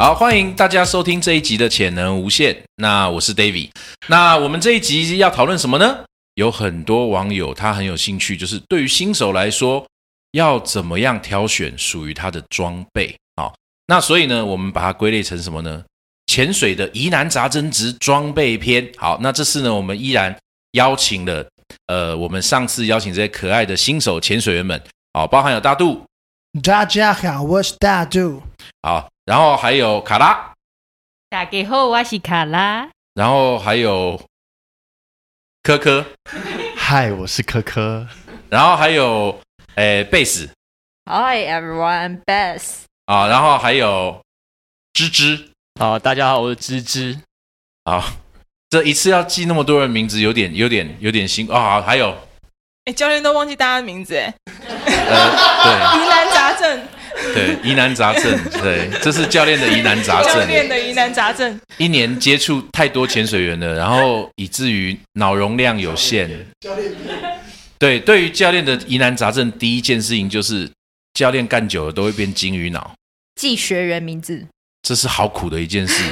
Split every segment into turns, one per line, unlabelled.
好，欢迎大家收听这一集的潜能无限。那我是 David。那我们这一集要讨论什么呢？有很多网友他很有兴趣，就是对于新手来说，要怎么样挑选属于他的装备？好，那所以呢，我们把它归类成什么呢？潜水的疑难杂症之装备篇。好，那这次呢，我们依然邀请了呃，我们上次邀请这些可爱的新手潜水员们，好，包含有大度，
大家好，我是大度。
好，然后还有卡拉，
大家好，我是卡拉。
然后还有科科，
嗨，我是科科。
然后还有诶贝斯
Hi everyone, bass。
啊，然后还有芝芝。
好，大家好，我是芝芝。
好，这一次要记那么多人名字，有点有点有点辛苦啊。还有
哎，教练都忘记大家的名字哎，
呃，
疑难杂症，
对 对，疑难杂症，对，这是教练的疑难杂
教
症。
练的疑难杂症。
一年接触太多潜水员了，然后以至于脑容量有限。教练对，对于教练的疑难杂症，第一件事情就是教练干久了都会变金鱼脑，
记学员名字。
这是好苦的一件事。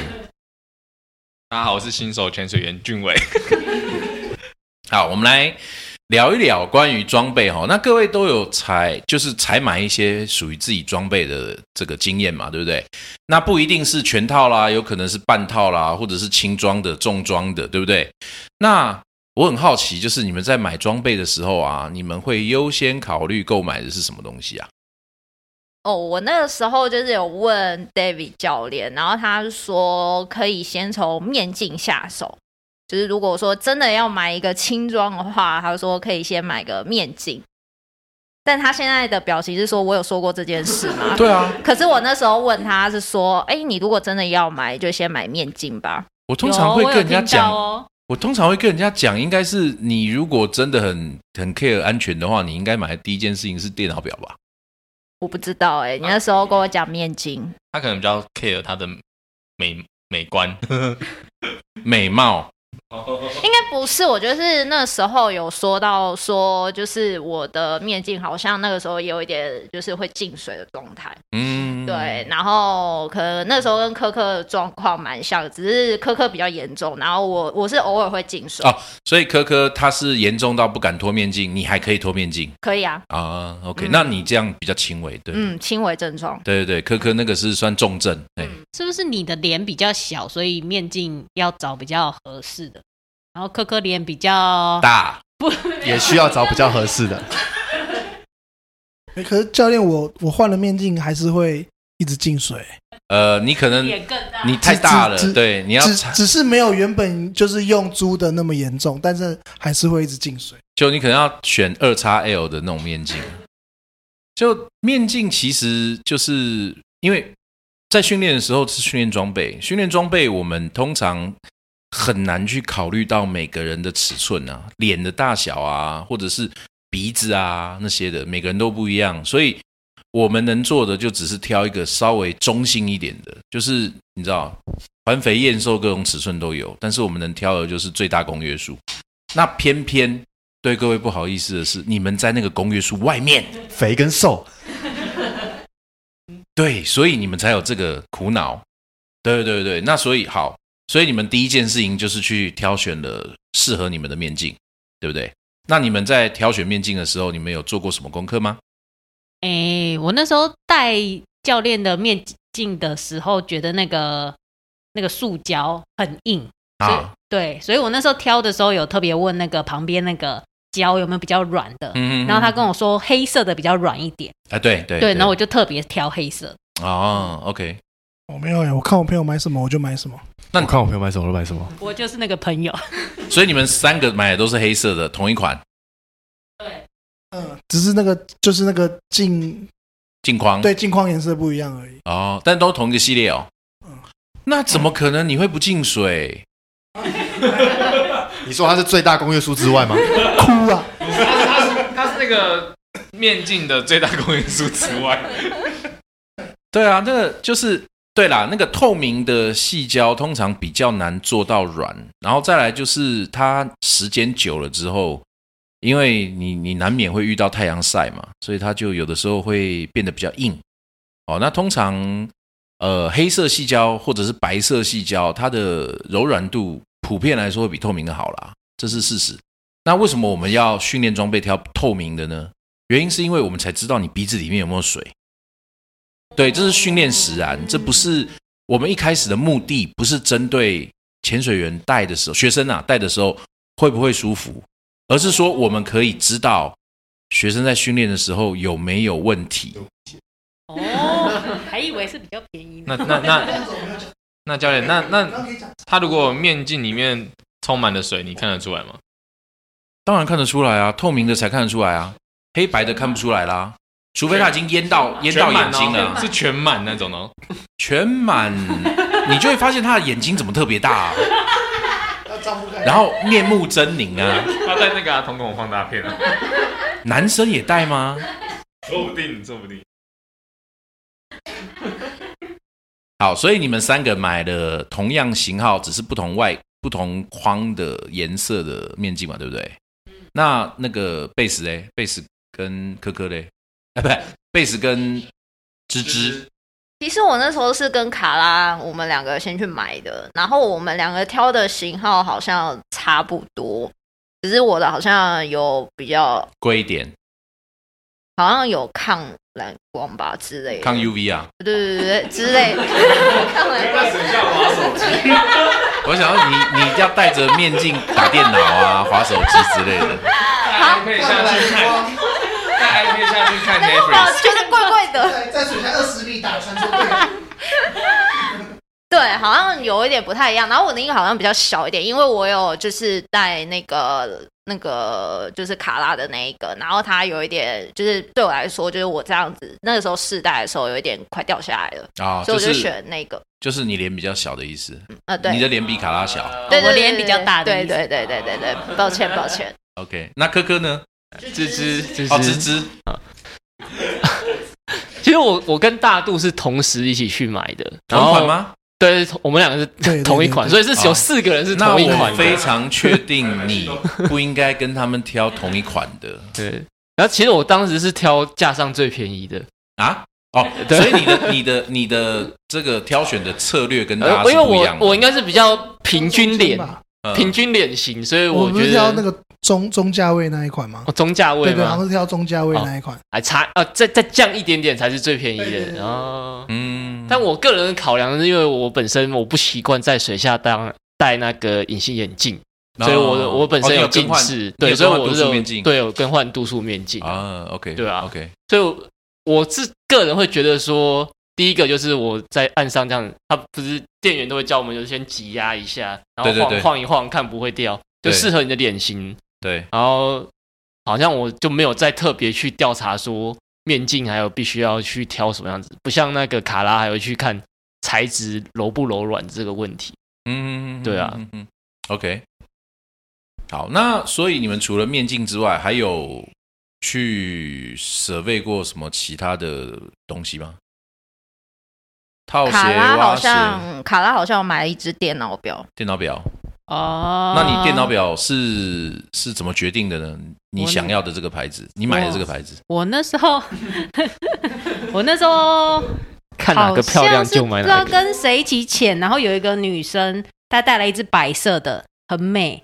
大家好，我是新手潜水员俊伟。
好，我们来聊一聊关于装备哈。那各位都有采，就是采买一些属于自己装备的这个经验嘛，对不对？那不一定是全套啦，有可能是半套啦，或者是轻装的、重装的，对不对？那我很好奇，就是你们在买装备的时候啊，你们会优先考虑购买的是什么东西啊？
哦，我那个时候就是有问 David 教练，然后他说可以先从面镜下手。就是如果说真的要买一个轻装的话，他说可以先买个面镜。但他现在的表情是说，我有说过这件事吗？
对啊，
可是我那时候问他是说，哎，你如果真的要买，就先买面镜吧。
我通常会跟人家讲，
哦，
我通常会跟人家讲，应该是你如果真的很很 care 安全的话，你应该买的第一件事情是电脑表吧？
我不知道哎、你那时候跟我讲面镜，
他可能比较 care 他的美美观。
美貌。
应该不是，我觉得是那时候有说到说，就是我的面镜好像那个时候也有一点就是会进水的状态，
嗯，
对，然后可能那时候跟科科的状况蛮像，只是科科比较严重，然后我我是偶尔会进水，
哦，所以科科他是严重到不敢脱面镜，你还可以脱面镜。
可以啊，
啊？OK，、
嗯。
那你这样比较轻微，对，
嗯，轻微症状，
对对对，科科那个是算重症，对，
是不是你的脸比较小，所以面镜要找比较合适的？然后科科脸比较
大，不
也需要找比较合适的。
欸 可是教练我，我换了面镜还是会一直进水，
呃，你可能
脸更大。
你太大了对，你要
只只是没有原本就是用租的那么严重，但是还是会一直进水。
就你可能要选二叉 L 的那种面镜。就面镜其实就是因为在训练的时候是训练装备，训练装备我们通常很难去考虑到每个人的尺寸啊、脸的大小啊，或者是鼻子啊那些的，每个人都不一样，所以我们能做的就只是挑一个稍微中性一点的，就是你知道环肥燕瘦各种尺寸都有，但是我们能挑的就是最大公约数。那偏偏对各位不好意思的是，你们在那个公约数外面，
肥跟瘦，
对，所以你们才有这个苦恼。对对对，那所以好，所以你们第一件事情就是去挑选了适合你们的面镜，对不对？那你们在挑选面镜的时候，你们有做过什么功课吗？
哎，我那时候戴教练的面镜的时候，觉得那个那个塑胶很硬，所以
啊，
对，所以我那时候挑的时候有特别问那个旁边那个胶有没有比较软的，
嗯嗯
然后他跟我说黑色的比较软一点，
啊，对对
对，然后我就特别挑黑色。
哦，OK，
我没有耶，我看我朋友买什么我就买什么。
那
你看我朋友买什么我就买什么。
我就是那个朋友，
所以你们三个买的都是黑色的同一款。
对，
嗯，只是那个就是那个镜
镜框
对镜框颜色不一样而已。
哦，但都同一个系列哦
嗯。
那怎么可能你会不进水？
你说它是最大公约数之外吗？
哭啊！
它是它是那个面镜的最大公约数之外，
对啊，那个就是对啦，那个透明的细胶通常比较难做到软，然后再来就是它时间久了之后，因为你你难免会遇到太阳晒嘛，所以它就有的时候会变得比较硬。哦，那通常呃黑色细胶或者是白色细胶，它的柔软度普遍来说会比透明的好啦，这是事实。那为什么我们要训练装备挑透明的呢？原因是因为我们才知道你鼻子里面有没有水。对，这是训练使然，这不是我们一开始的目的，不是针对潜水员带的时候，学生啊带的时候会不会舒服，而是说我们可以知道学生在训练的时候有没有问题。
哦，还以为是比较便宜
那
呢。
那那那教练，那那他如果面镜里面充满了水，你看得出来吗？
当然看得出来啊，透明的才看得出来啊，黑白的看不出来啦，除非他已经淹到淹到眼睛了，
是全满那种哦。
全满，你就会发现他的眼睛怎么特别大、啊，然后面目狰狞啊。
他在那个啊瞳孔放大片啊，
男生也戴吗？
说不定，说不定。
好，所以你们三个买了同样型号，只是不同外、不同框的颜色的面镜嘛，对不对？那那个贝斯嘞，贝斯跟科科嘞，啊，不对，贝斯跟芝芝，
其实我那时候是跟卡拉我们两个先去买的，然后我们两个挑的型号好像差不多，只是我的好像有比较，
贵一点，
好像有抗蓝光吧之类的，
抗 UV 啊。
对对对对之类 的，抗蓝光。
我想要你，你要戴着面镜打电脑啊、划手机之类的。
带 iPad 下去看，带 iPad 下去看
我
Netflix。
觉得怪怪的，
在在水下二十米打传说对，
对，好像有一点不太一样。然后我的那个好像比较小一点，因为我有就是带那个那个就是卡拉的那一个，然后它有一点就是对我来说，就是我这样子那个时候试戴的时候有一点快掉下来了，
啊，
所以我就
就是
选那个。
就是你脸比较小的意思，
呃，对，
你的脸比卡拉小。
对
我脸比较大
对对对对对对，抱歉抱歉。
OK，那科科呢？
芝芝芝
哦，芝芝，
其实我我跟大度是同时一起去买的，
同款？吗？
对，我们两个
对对
是同一款，
对
所以是有四个人是
那
同一款的。
非常确定你不应该跟他们挑同一款的
对。然后其实我当时是挑架上最便宜的，
啊。哦，
对
所以你的、你的、你的这个挑选的策略跟大家
呃，因为我
是不一样的。
我应该是比较平均脸，
吧？
嗯
平均脸型，所以
我不
觉得
是挑那个中中价位那一款吗？
哦中价位
对对，好像，是挑中价位那一款。
还差啊，再再降一点点才是最便宜的哦。
嗯，
但我个人的考量是因为我本身我不习惯在水下当戴那个隐形眼镜，所以我的我本身
有
近视，
你
对，所以我是有
度数面镜。
对有更换度数面镜，
啊，OK，
对啊
，OK，
所以我我是个人会觉得说，第一个就是我在岸上这样，他不是店员都会教我们，就是先挤压一下，然后晃晃一晃，看不会掉，就适合你的脸型。
对，
然后好像我就没有再特别去调查说面镜还有必须要去挑什么样子，不像那个卡拉还会去看材质柔不柔软这个问题。
嗯，
对啊
嗯嗯，OK。好，那所以你们除了面镜之外，还有去 survey 过什么其他的东西吗？套鞋、
卡拉好、像卡拉好像买了一只电脑表，
电脑表。
哦，
那你电脑表是是怎么决定的呢？你想要的这个牌子，你买的这个牌子，
我那时候，我那时候
看哪个漂亮就买
哪个不知道。跟谁一起潜，然后有一个女生，她带来一只白色的，很美，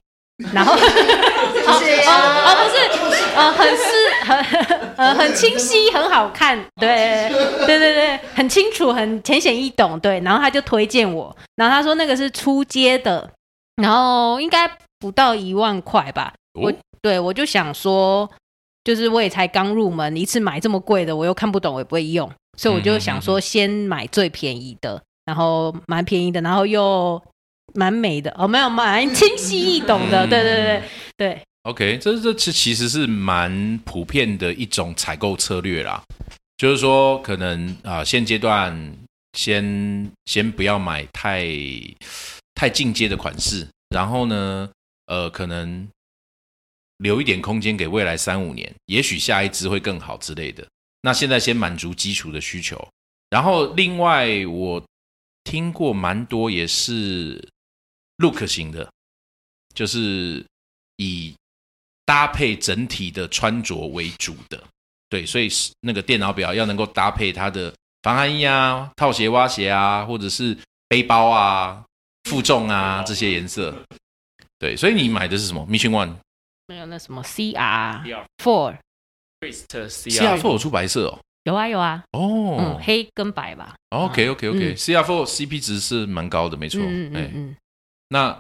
然后 哦哦哦不是，呃很是很 呃很清晰，很好看，对对对对，很清楚，很浅显易懂，对，然后他就推荐我，然后他说那个是出街的，然后应该不到一万块吧，我
哦
对我就想说，就是我也才刚入门，一次买这么贵的，我又看不懂，我也不会用，所以我就想说先买最便宜的，然后蛮便宜的，然后又蛮美的，哦，没有蛮清晰易懂的，
嗯。
对对对对，
OK，这这这其实是蛮普遍的一种采购策略啦，就是说可能啊、现阶段先先不要买太太进阶的款式，然后呢，呃，可能留一点空间给未来三五年，也许下一支会更好之类的。那现在先满足基础的需求，然后另外我听过蛮多也是 look 型的，就是以搭配整体的穿着为主的。对，所以是那个电脑表要能够搭配它的防寒衣啊、套鞋、蛙鞋啊，或者是背包啊、负重啊这些颜色。对，所以你买的是什么？Mission One
没有那什么 CR
CR
Four
Priest
CR Four 有出白色哦。
有啊有啊，嗯，
哦
黑跟白吧。
，OK OK OK
嗯
CR Four CP 值是蛮高的，没错。
嗯嗯
哎
嗯，嗯，
那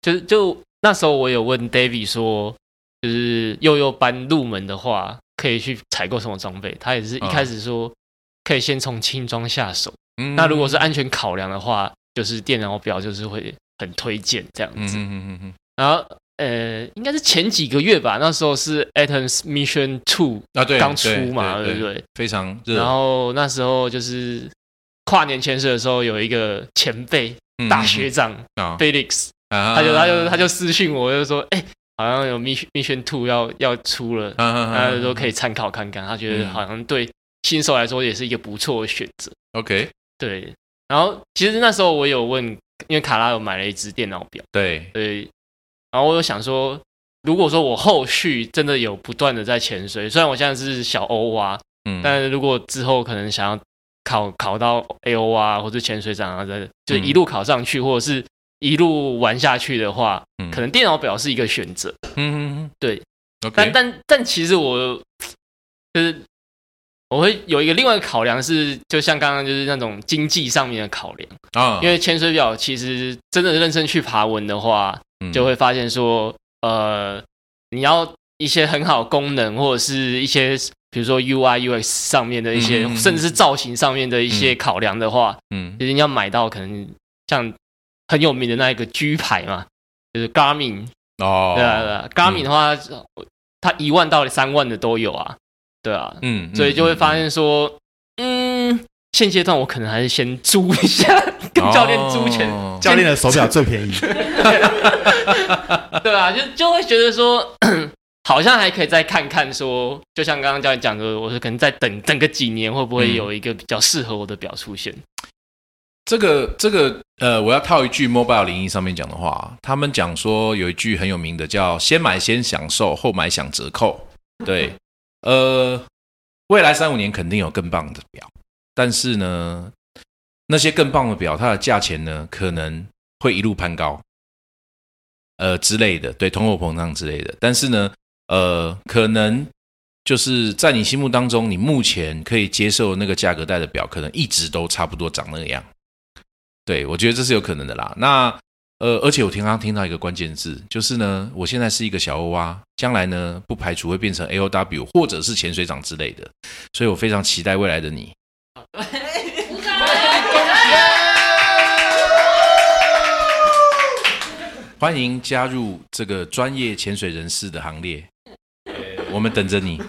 就是就那时候我有问 David 说，就是幼幼班入门的话，可以去采购什么装备？他也是一开始说可以先从轻装下手。
嗯
那如果是安全考量的话，就是电脑表就是会很推荐这样子。
嗯嗯嗯嗯嗯
然后呃，应该是前几个月吧，那时候是 Atoms Mission Two
啊，对，
刚出嘛，
对
对不对？
非常热。
然后那时候就是跨年潜水的时候，有一个前辈
嗯
大学长
啊
，Felix，
他
他就他就他就私信我，就说，哎，好像有 Mission Mission Two 要要出了，他
他
就说可以参考看看，他觉得
嗯。
好像对新手来说也是一个不错的选择。
OK，
对，然后其实那时候我有问，因为卡拉有买了一只电脑表，
对，
对，然后我有想说，如果说我后续真的有不断的在潜水，虽然我现在是小欧蛙，
嗯，
但是如果之后可能想要考考到 A O 啊，或者潜水长啊，的就
嗯。
一路考上去，或者是一路玩下去的话，
嗯。
可能电脑表是一个选择。
嗯
对
，OK，
但但但其实我就是我会有一个另外考量是，就像刚刚就是那种经济上面的考量，
啊，
因为潜水表其实真的认真去爬文的话，
嗯。
就会发现说，呃，你要一些很好功能，或者是一些比如说 UI UX 上面的一些，甚至是造型上面的一些考量的话，
嗯。
其实你要买到可能像很有名的那一个 G 牌嘛，就是 Garmin，
哦，
对啊对啊，Garmin 的话，它一万到三万的都有啊，对啊，
嗯，
所以就会发现说，嗯，现阶段我可能还是先租一下，跟教练租钱，
哦
教练的手表最便宜，
对啊，就就会觉得说，好像还可以再看看说，就像刚刚教练讲的，我是可能再等等个几年，会不会有一个比较适合我的表出现？
这个这个呃，我要套一句 Mobile 零一上面讲的话，他们讲说有一句很有名的叫“先买先享受，后买享折扣”。对，呃，未来三五年肯定有更棒的表，但是呢，那些更棒的表，它的价钱呢可能会一路攀高，呃之类的，对，通货膨胀之类的。但是呢，呃，可能就是在你心目当中，你目前可以接受那个价格带的表，可能一直都差不多长那个样。对，我觉得这是有可能的啦。那呃，而且我听刚听到一个关键字，就是呢，我现在是一个小 O 啊，将来呢不排除会变成 A O W 或者是潜水长之类的，所以我非常期待未来的你。欢迎加入这个专业潜水人士的行列，我们等着你。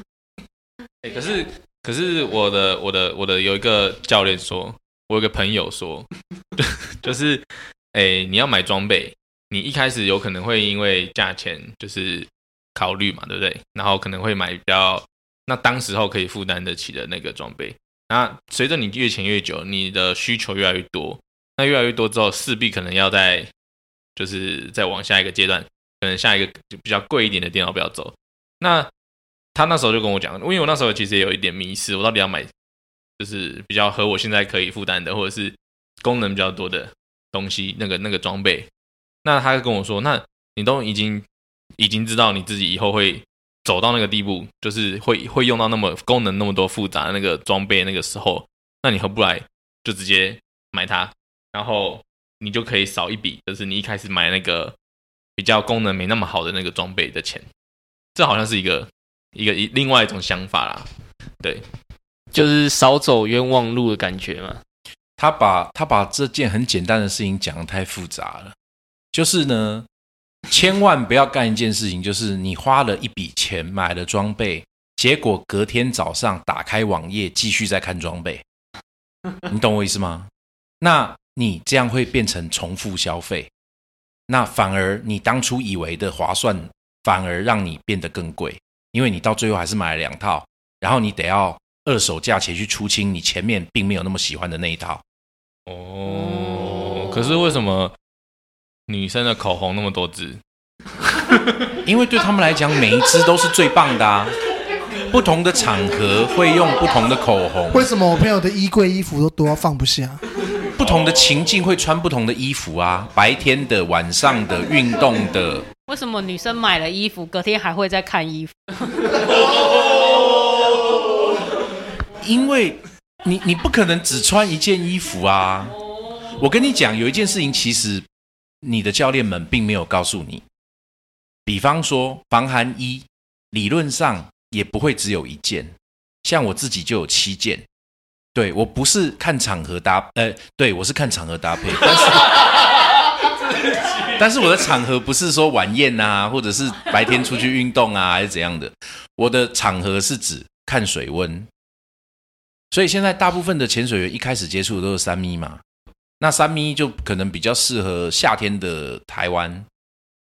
欸可是可是我的我的我的有一个教练说，我有个朋友说，就是诶、你要买装备，你一开始有可能会因为价钱就是考虑嘛，对不对？然后可能会买比较那当时候可以负担得起的那个装备。那随着你越潜越久，你的需求越来越多，那越来越多之后，势必可能要在就是再往下一个阶段，可能下一个就比较贵一点的电脑表走。那他那时候就跟我讲，因为我那时候其实也有一点迷失，我到底要买就是比较合我现在可以负担的，或者是功能比较多的东西，那个那个装备。那他就跟我说，那你都已经已经知道你自己以后会走到那个地步，就是会会用到那么功能那么多复杂的那个装备，那个时候，那你何不来就直接买它，然后你就可以少一笔，就是你一开始买那个比较功能没那么好的那个装备的钱。这好像是一个一个一另外一种想法啦。对，
就是少走冤枉路的感觉嘛。
他把他把这件很简单的事情讲得太复杂了。就是呢，千万不要干一件事情，就是你花了一笔钱买了装备，结果隔天早上打开网页继续在看装备，你懂我意思吗？那你这样会变成重复消费，那反而你当初以为的划算，反而让你变得更贵，因为你到最后还是买了两套，然后你得要二手价钱去出清你前面并没有那么喜欢的那一套。
哦，可是为什么女生的口红那么多支？
因为对他们来讲，每一支都是最棒的啊。不同的场合会用不同的口红，
为什么我朋友的衣柜衣服都多到放不下？
不同的情境会穿不同的衣服啊，白天的、晚上的、运动的。
为什么女生买了衣服，隔天还会再看衣服？
因为你你不可能只穿一件衣服啊。我跟你讲，有一件事情，其实你的教练们并没有告诉你。比方说，防寒衣理论上也不会只有一件，像我自己就有七件。对我不是看场合搭，呃，对我是看场合搭配，但是 但是我的场合不是说晚宴啊，或者是白天出去运动啊，还是怎样的。我的场合是指看水温，所以现在大部分的潜水员一开始接触的都是三米嘛，那三米就可能比较适合夏天的台湾。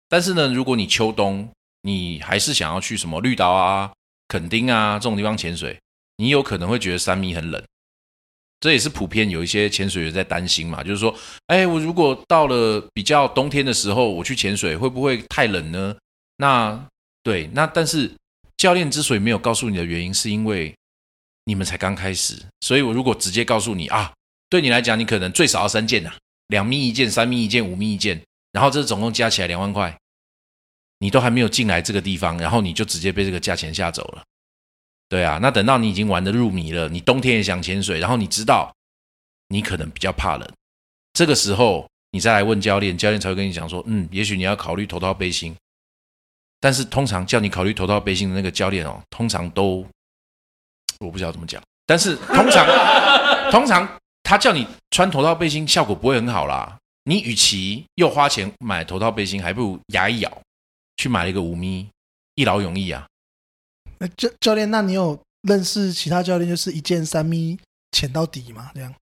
但是呢，如果你秋冬你还是想要去什么绿岛啊、垦丁啊这种地方潜水，你有可能会觉得三米很冷。这也是普遍有一些潜水员在担心嘛，就是说，哎，我如果到了比较冬天的时候，我去潜水会不会太冷呢？那对，那但是教练之所以没有告诉你的原因，是因为你们才刚开始，所以我如果直接告诉你啊，对你来讲，你可能最少要三件呐，两米一件、三米一件、五米一件，然后这总共加起来两万块，你都还没有进来这个地方，然后你就直接被这个价钱吓走了。对啊，那等到你已经玩的入迷了，你冬天也想潜水，然后你知道你可能比较怕冷，这个时候你再来问教练，教练才会跟你讲说，嗯，也许你要考虑头套背心。但是通常叫你考虑头套背心的那个教练哦，通常都我不知道怎么讲，但是 通常通常他叫你穿头套背心，效果不会很好啦。你与其又花钱买头套背心，还不如牙一咬去买了一个五咪，一劳永逸啊。
那教教练，那你有认识其他教练，就是一件三米潜到底吗？这样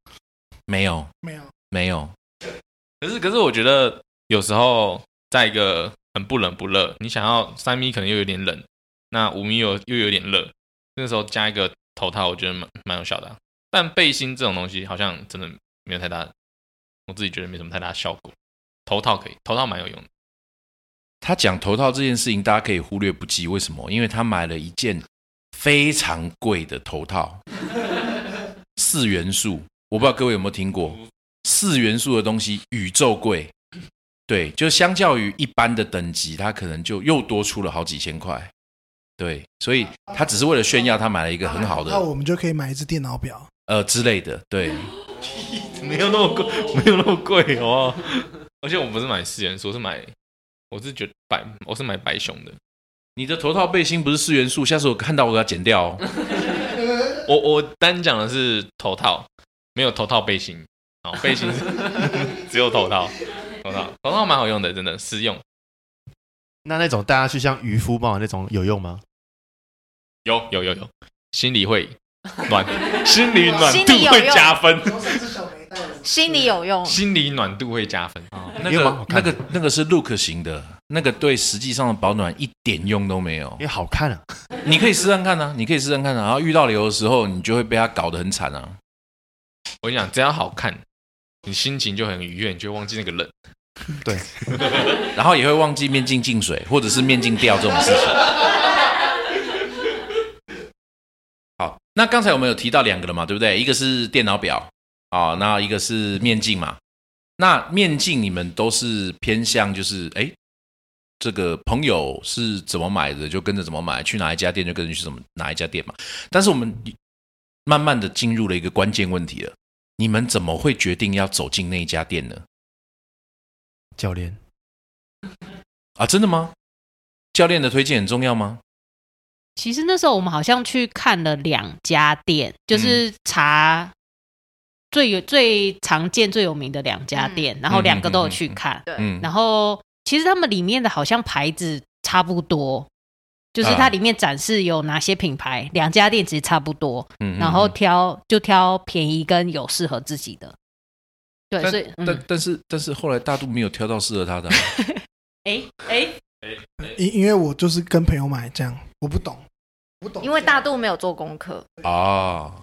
没有，
没有。
没有。
可是可是我觉得有时候在一个很不冷不热，你想要三米可能又有点冷，那五米又又有点热，那时候加一个头套，我觉得蛮蛮有效的啊、但背心这种东西好像真的没有太大，我自己觉得没什么太大效果。头套可以，头套蛮有用的。
他讲头套这件事情，大家可以忽略不计。为什么？因为他买了一件非常贵的头套，四元素。我不知道各位有没有听过，四元素的东西宇宙贵。对，就相较于一般的等级，它可能就又多出了好几千块。对，所以他只是为了炫耀，他买了一个很好的
那我们就可以买一只电脑表。
呃之类的。对，
没有那么贵，没有那么贵哦。而且我不是买四元素，我是买，我是觉得白，我是买白熊的。
你的头套背心不是四元素，下次我看到我给它剪掉哦。
我我单讲的是头套，没有头套背心。哦，背心是只有头套，头套头套蛮好用的，真的实用。
那那种带他去像渔夫帽那种有用吗？
有有有有，心里会 暖，心里暖度会
心里有用
加分，
心里有用。
心里暖度会加分。
那
因为蛮好
个那
看的
个那个是 look 型的，那个对实际上的保暖一点用都没有
因。为好看啊。
你可以试试看啊，你可以试试看啊。然后遇到流的时候，你就会被它搞得很惨啊。
我跟你讲，只要好看，你心情就很愉悦，你就会忘记那个冷。
对，
然后也会忘记面镜进水或者是面镜掉这种事情。好，那刚才我们有提到两个了嘛，对不对？一个是电脑表啊，那一个是面镜嘛。那面镜你们都是偏向就是哎，这个朋友是怎么买的就跟着怎么买，去哪一家店就跟着去怎么哪一家店嘛。但是我们慢慢的进入了一个关键问题了，你们怎么会决定要走进那一家店呢？
教练，
啊，真的吗？教练的推荐很重要吗？
其实那时候我们好像去看了两家店，就是查最有最常见、最有名的两家店，然后两个都有去看。
对，
嗯，
然后其实他们里面的好像牌子差不多，就是它
啊
里面展示有哪些品牌，两家店其实差不多，
嗯
然后
嗯
挑就挑便宜跟有适合自己的。对，
但
所以
但
嗯，
但是但是后来大肚没有挑到适合他的。啊，
哎哎，
因因为我就是跟朋友买这样，我不懂，不懂，
因为大肚没有做功课，
哦，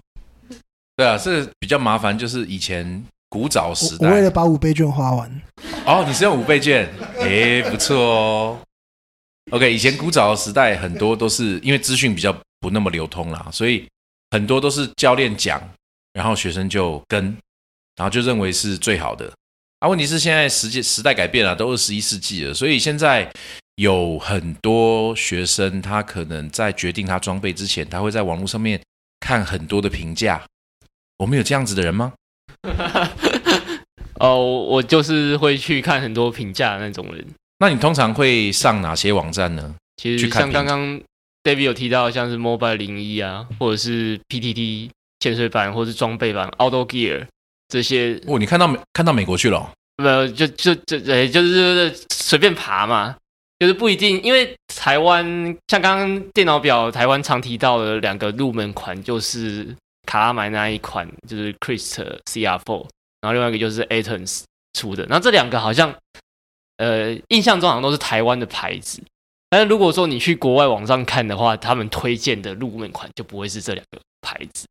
对啊，这个比较麻烦，就是以前古早时
代。我为了把五倍券花完，
哦，你是用五倍券，诶，不错哦。OK，以前古早的时代，很多都是因为资讯比较不那么流通啦，所以很多都是教练讲，然后学生就跟，然后就认为是最好的。啊，问题是现在时间时代改变了，都二十一世纪了，所以现在有很多学生，他可能在决定他装备之前，他会在网络上面看很多的评价。我们有这样子的人吗？
哦，我就是会去看很多评价的那种人。
那你通常会上哪些网站呢？
其实像刚刚 David 有提到，像是 Mobile 零一啊，或者是 PTT 潜水版，或是装备版 Outdoor Gear 这些，
哦，你看到美看到美国去了哦、
没有就就就诶，就是随便爬嘛，就是不一定，因为台湾像刚刚电脑表台湾常提到的两个入门款，就是卡拉买那一款，就是 Christ CR4，然后另外一个就是 Athens 出的，那这两个好像呃印象中好像都是台湾的牌子。但是如果说你去国外网上看的话，他们推荐的入门款就不会是这两个牌子，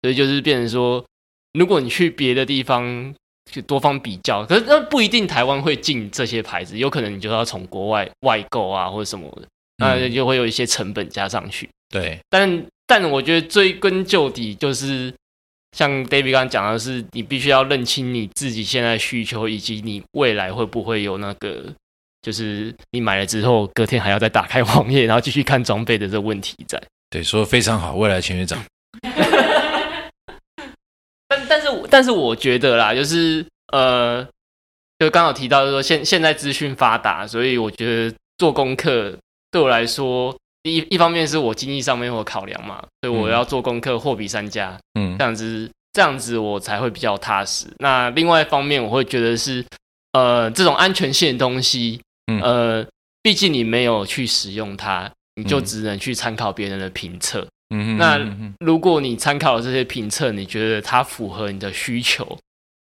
所以就是变成说，如果你去别的地方去多方比较，可是那不一定台湾会进这些牌子，有可能你就要从国外外购啊或者什么的，那
嗯
就会有一些成本加上去。
对，
但但我觉得追根究底，就是像 David 刚刚讲的是，你必须要认清你自己现在需求，以及你未来会不会有那个，就是你买了之后隔天还要再打开网页，然后继续看装备的这个问题在。
对，说的非常好，未来钱学长。
但但是我但是我觉得啦，就是呃，就刚好提到就是说现现在资讯发达，所以我觉得做功课对我来说，一一方面是我经济上面有考量嘛，所以我
嗯
要做功课，货比三家，
嗯
这样子这样子我才会比较踏实。那另外一方面，我会觉得是呃这种安全性的东西，
嗯
呃，毕竟你没有去使用它，你就
嗯
只能去参考别人的评测。
嗯哼
那如果你参考了这些评测，你觉得它符合你的需求，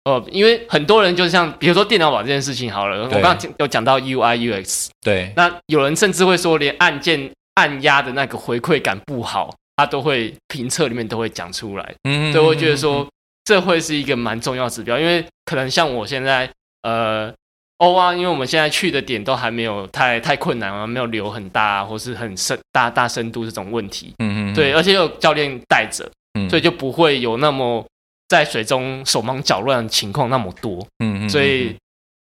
哦，因为很多人就像比如说电脑宝这件事情好了，我
对
刚刚有讲到 UI UX，
对，
那有人甚至会说连按键按压的那个回馈感不好，他都会评测里面都会讲出来，
嗯
所以我会觉得说这会是一个蛮重要指标，因为可能像我现在呃。欧啊，因为我们现在去的点都还没有太太困难啊，没有流很大啊，或是很深大大深度这种问题。
嗯嗯，
对，而且有教练带着，
嗯
所以就不会有那么在水中手忙脚乱的情况那么多。
嗯嗯，
所以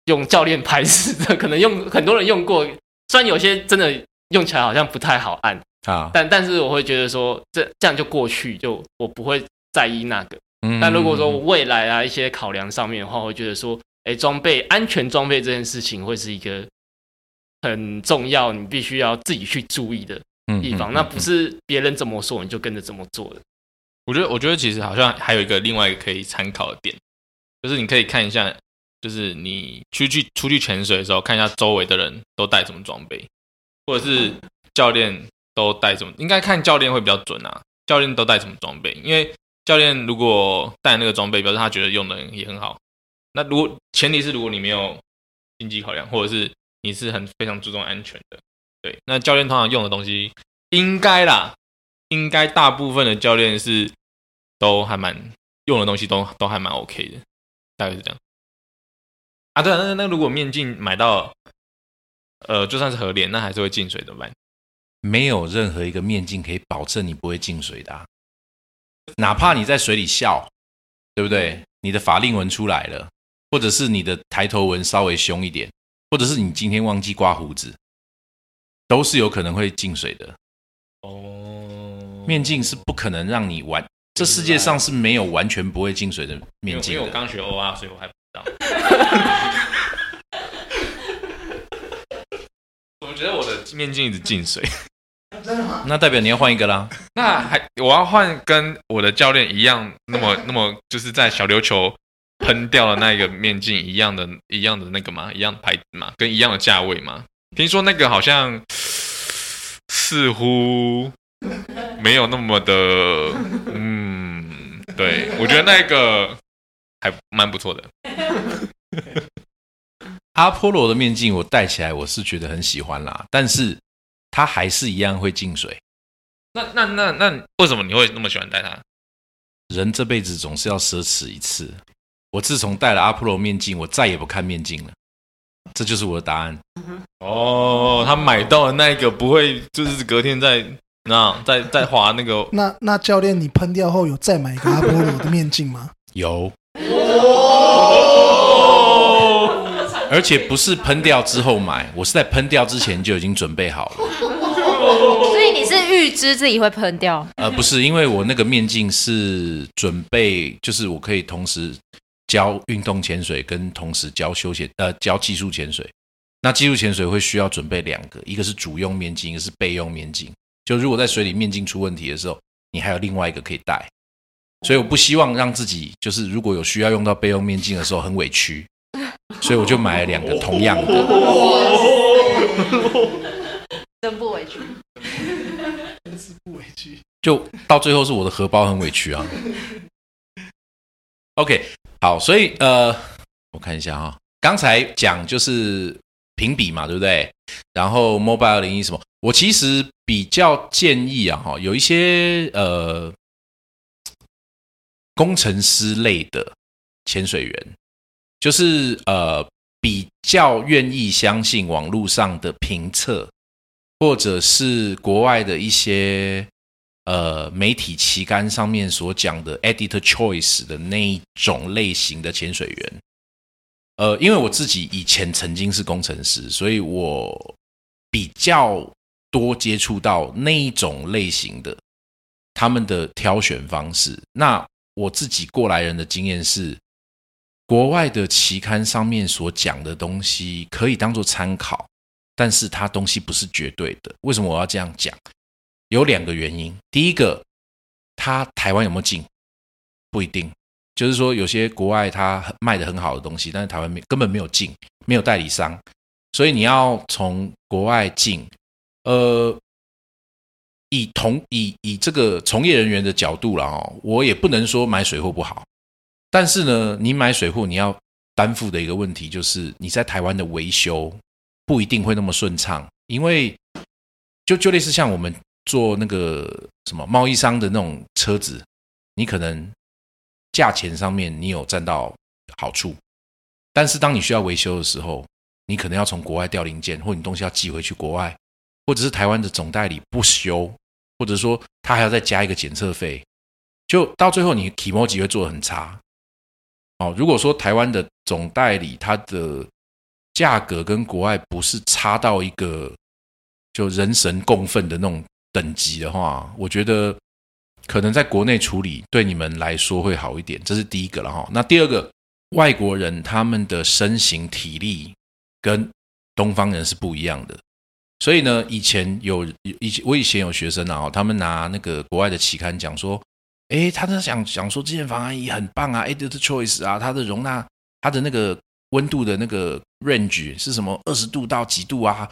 用教练排斥的，可能用很多人用过，虽然有些真的用起来好像不太好按，
啊，
但但是我会觉得说这这样就过去，就我不会在意那个。
嗯
但如果说未来啊一些考量上面的话，我会觉得说，哎，装备安全装备这件事情会是一个很重要，你必须要自己去注意的地方。那不是别人怎么说你就跟着怎么做的。
我觉得，我觉得其实好像还有一个另外一个可以参考的点，就是你可以看一下，就是你出去出去潜水的时候，看一下周围的人都带什么装备，或者是教练都带什么，应该看教练会比较准啊。教练都带什么装备？因为教练如果带那个装备，表示他觉得用的也很好。那如果前提是如果你没有经济考量，或者是你是很非常注重安全的，对，那教练通常用的东西应该啦，应该大部分的教练是都还蛮用的东西都都还蛮 OK 的，大概是这样。啊，对啊，那那如果面镜买到，呃，就算是合脸，那还是会进水怎么办？
没有任何一个面镜可以保证你不会进水的、哪怕你在水里笑，对不对？你的法令纹出来了，或者是你的抬头纹稍微凶一点，或者是你今天忘记刮胡子，都是有可能会进水的。
哦
面镜是不可能让你完，这世界上是没有完全不会进水的面镜
因为我刚学 O 啊，所以我还不知道。我觉得我的面镜一直进水，
那代表你要换一个啦。
那还我要换跟我的教练一样，那么那么就是在小琉球喷掉了那个面镜一样的、一样的那个吗？一样的牌子吗？跟一样的价位吗？听说那个好像似乎没有那么的，嗯，对我觉得那个还蛮不错的。
阿波罗的面镜我戴起来我是觉得很喜欢啦，但是它还是一样会进水。
那那那那为什么你会那么喜欢戴它？
人这辈子总是要奢侈一次。我自从戴了阿波罗面镜，我再也不看面镜了。这就是我的答案。
哦，他买到的那一个不会就是隔天再那再再划那个
那那教练，你喷掉后有再买一个阿波罗的面镜吗？
有，而且不是喷掉之后买，我是在喷掉之前就已经准备好了。
所以你是预知自己会喷掉，
呃，不是，因为我那个面镜是准备，就是我可以同时教运动潜水，跟同时教休闲呃教技术潜水。那技术潜水会需要准备两个，一个是主用面镜，一个是备用面镜。就如果在水里面镜出问题的时候，你还有另外一个可以戴。所以我不希望让自己就是如果有需要用到备用面镜的时候很委屈，所以我就买了两个同样的。
真不委屈。
真是不委屈。
就到最后是我的荷包很委屈啊。OK，好，所以呃，我看一下哈，刚才讲就是评比嘛，对不对？然后 Mobile 零一什么，我其实比较建议啊，哈，有一些呃工程师类的潜水员，就是呃比较愿意相信网络上的评测，或者是国外的一些呃媒体期刊上面所讲的 editor choice 的那一种类型的潜水员。呃，因为我自己以前曾经是工程师，所以我比较多接触到那一种类型的他们的挑选方式。那我自己过来人的经验是，国外的期刊上面所讲的东西可以当做参考，但是它东西不是绝对的。为什么我要这样讲？有两个原因。第一个，它台湾有没有进不一定，就是说有些国外它卖的很好的东西，但是台湾没根本没有进，没有代理商，所以你要从国外进，呃。以同以以这个从业人员的角度了哦，我也不能说买水货不好，但是呢，你买水货你要担负的一个问题就是你在台湾的维修不一定会那么顺畅，因为就就类似像我们做那个什么贸易商的那种车子，你可能价钱上面你有占到好处，但是当你需要维修的时候，你可能要从国外调零件，或你东西要寄回去国外。或者是台湾的总代理不修，或者说他还要再加一个检测费，就到最后你 k m o j i 会做的很差。哦，如果说台湾的总代理它的价格跟国外不是差到一个就人神共愤的那种等级的话，我觉得可能在国内处理对你们来说会好一点，这是第一个了哈。那第二个，外国人他们的身形体力跟东方人是不一样的。所以呢，以前有以前我以前有学生啊，他们拿那个国外的期刊讲说，诶，他在想想说这件防寒衣很棒啊，Edit Choice 啊，它的容纳它的那个温度的那个 range 是什么二十度到几度啊？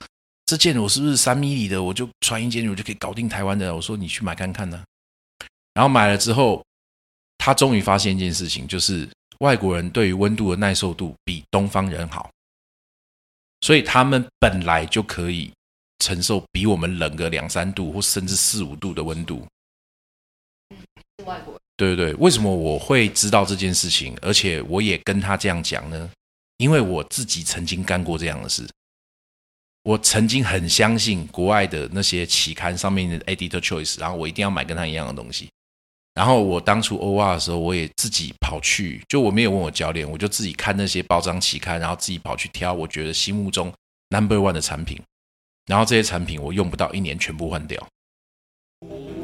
这件我是不是三米里的，我就穿一件我就可以搞定台湾的？我说你去买看看呢。然后买了之后，他终于发现一件事情，就是外国人对于温度的耐受度比东方人好，所以他们本来就可以。承受比我们冷个两三度或甚至四五度的温度，
外国
对对对，为什么我会知道这件事情？而且我也跟他这样讲呢？因为我自己曾经干过这样的事。我曾经很相信国外的那些期刊上面的 editor choice，然后我一定要买跟他一样的东西。然后我当初 OR 的时候，我也自己跑去，就我没有问我教练，我就自己看那些包装期刊，然后自己跑去挑我觉得心目中 number one 的产品。然后这些产品我用不到一年全部换掉。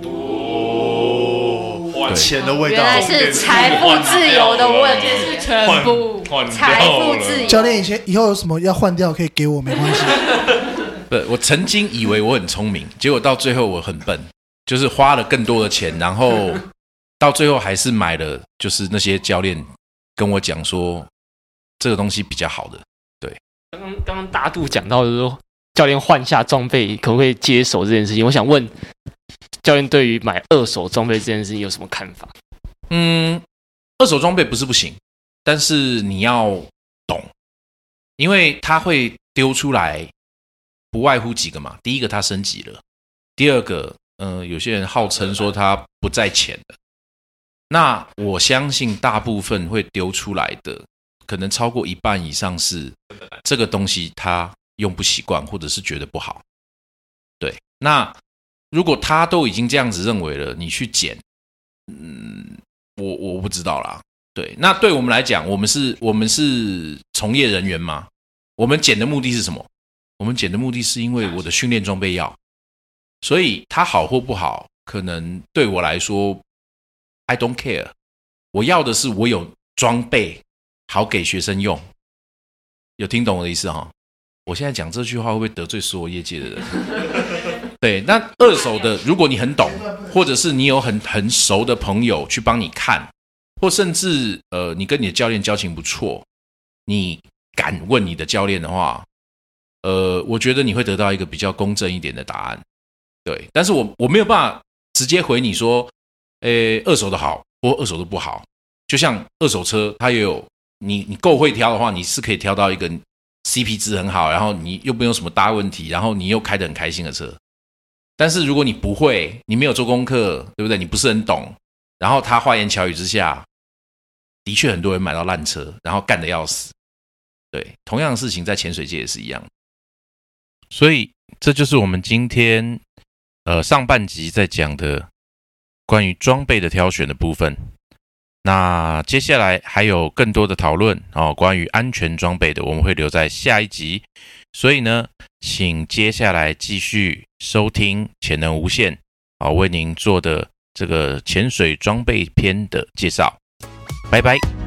哦，花钱的味道，
原来是财富自由的问题，
是全部
财富自由。
教练以前以后有什么要换掉可以给我，没关系。
不，我曾经以为我很聪明，结果到最后我很笨，就是花了更多的钱，然后到最后还是买了就是那些教练跟我讲说这个东西比较好的。
刚刚刚刚大度讲到的说，教练换下装备可不可以接手这件事情？我想问教练对于买二手装备这件事情有什么看法？
嗯，二手装备不是不行，但是你要懂，因为它会丢出来，不外乎几个嘛。第一个，它升级了；第二个，呃，有些人号称说它不在钱了。那我相信大部分会丢出来的，可能超过一半以上是这个东西他用不习惯，或者是觉得不好。对，那如果他都已经这样子认为了，你去捡，嗯，我我不知道啦。对，那对我们来讲，我们是我们是从业人员嘛，我们捡的目的是什么？我们捡的目的是因为我的训练装备要，所以它好或不好，可能对我来说，I don't care。我要的是我有装备好给学生用，有听懂我的意思哈？我现在讲这句话会不会得罪所有业界的人？对，那二手的，如果你很懂，或者是你有很很熟的朋友去帮你看，或甚至呃，你跟你的教练交情不错，你敢问你的教练的话，呃，我觉得你会得到一个比较公正一点的答案。对，但是我我没有办法直接回你说，诶，二手的好，或二手的不好。就像二手车，它也有你你够会挑的话，你是可以挑到一个 CP 值很好，然后你又没有什么大问题，然后你又开得很开心的车。但是如果你不会，你没有做功课，对不对？你不是很懂，然后他花言巧语之下，的确很多人买到烂车，然后干的要死。对，同样的事情在潜水界也是一样。所以这就是我们今天呃上半集在讲的关于装备的挑选的部分。那接下来还有更多的讨论哦，关于安全装备的，我们会留在下一集。所以呢，请接下来继续收听《潜能无限》啊为您做的这个潜水装备篇的介绍。拜拜。